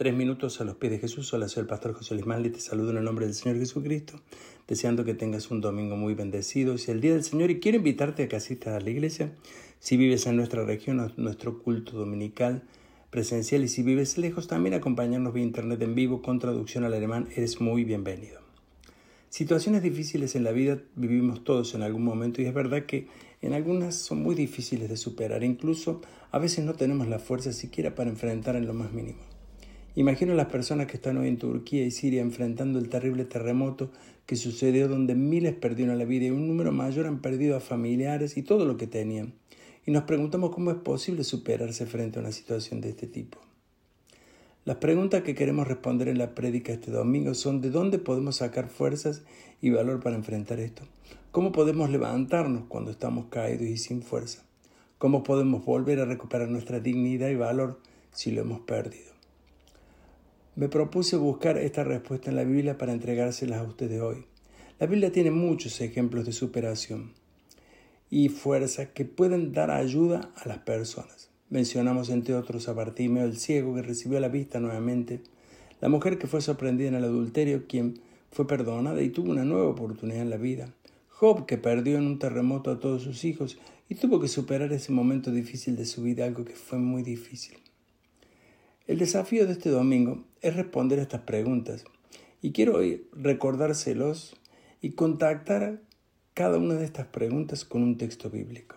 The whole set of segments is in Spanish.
Tres minutos a los pies de Jesús. Hola, soy el pastor José Luis Manli. Te saludo en el nombre del Señor Jesucristo, deseando que tengas un domingo muy bendecido. Es el día del Señor y quiero invitarte a que asistas a la iglesia. Si vives en nuestra región, nuestro culto dominical presencial y si vives lejos, también acompañarnos vía internet en vivo con traducción al alemán. Eres muy bienvenido. Situaciones difíciles en la vida vivimos todos en algún momento y es verdad que en algunas son muy difíciles de superar. Incluso a veces no tenemos la fuerza siquiera para enfrentar en lo más mínimo. Imagino a las personas que están hoy en Turquía y Siria enfrentando el terrible terremoto que sucedió donde miles perdieron la vida y un número mayor han perdido a familiares y todo lo que tenían. Y nos preguntamos cómo es posible superarse frente a una situación de este tipo. Las preguntas que queremos responder en la prédica este domingo son de dónde podemos sacar fuerzas y valor para enfrentar esto. ¿Cómo podemos levantarnos cuando estamos caídos y sin fuerza? ¿Cómo podemos volver a recuperar nuestra dignidad y valor si lo hemos perdido? Me propuse buscar esta respuesta en la Biblia para entregárselas a ustedes hoy. La Biblia tiene muchos ejemplos de superación y fuerza que pueden dar ayuda a las personas. Mencionamos entre otros a Bartimeo el ciego que recibió la vista nuevamente, la mujer que fue sorprendida en el adulterio, quien fue perdonada y tuvo una nueva oportunidad en la vida, Job que perdió en un terremoto a todos sus hijos y tuvo que superar ese momento difícil de su vida, algo que fue muy difícil. El desafío de este domingo es responder a estas preguntas y quiero hoy recordárselos y contactar cada una de estas preguntas con un texto bíblico.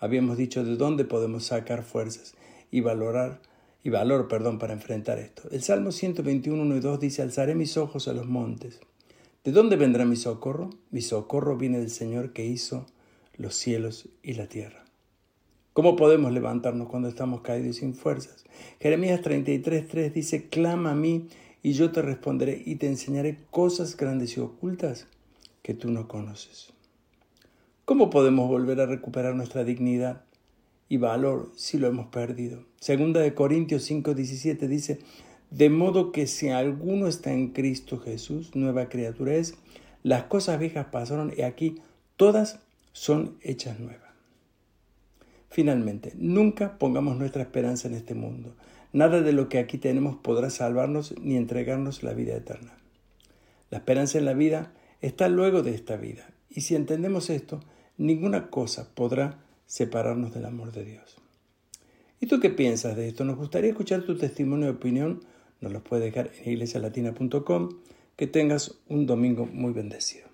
Habíamos dicho de dónde podemos sacar fuerzas y valorar y valor, perdón, para enfrentar esto. El Salmo 121, 1 y 2 dice, alzaré mis ojos a los montes. ¿De dónde vendrá mi socorro? Mi socorro viene del Señor que hizo los cielos y la tierra. ¿Cómo podemos levantarnos cuando estamos caídos y sin fuerzas? Jeremías 33.3 dice, clama a mí y yo te responderé y te enseñaré cosas grandes y ocultas que tú no conoces. ¿Cómo podemos volver a recuperar nuestra dignidad y valor si lo hemos perdido? Segunda de Corintios 5.17 dice, de modo que si alguno está en Cristo Jesús, nueva criatura es, las cosas viejas pasaron y aquí todas son hechas nuevas. Finalmente, nunca pongamos nuestra esperanza en este mundo. Nada de lo que aquí tenemos podrá salvarnos ni entregarnos la vida eterna. La esperanza en la vida está luego de esta vida. Y si entendemos esto, ninguna cosa podrá separarnos del amor de Dios. ¿Y tú qué piensas de esto? Nos gustaría escuchar tu testimonio y opinión. Nos lo puedes dejar en iglesialatina.com. Que tengas un domingo muy bendecido.